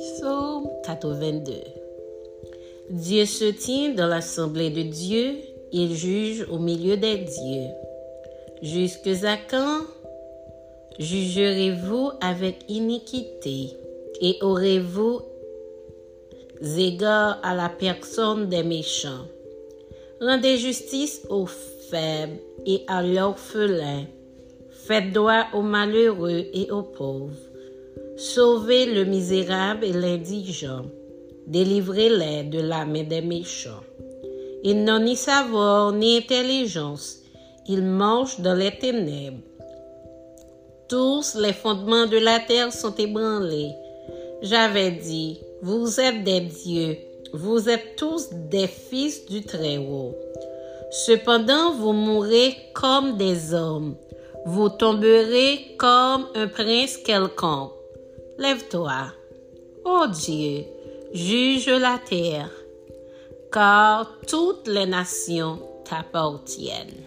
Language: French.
Psaume 82 Dieu se tient dans l'assemblée de Dieu, il juge au milieu des dieux. Jusque à quand? Jugerez-vous avec iniquité et aurez-vous égard à la personne des méchants? Rendez justice aux faibles et à l'orphelin. Faites droit aux malheureux et aux pauvres. Sauvez le misérable et l'indigent. Délivrez-les de la main des méchants. Ils n'ont ni savoir ni intelligence. Ils marchent dans les ténèbres. Tous les fondements de la terre sont ébranlés. J'avais dit, vous êtes des dieux, vous êtes tous des fils du Très-Haut. Cependant, vous mourrez comme des hommes, vous tomberez comme un prince quelconque. Lève-toi. Ô Dieu, juge la terre, car toutes les nations t'appartiennent.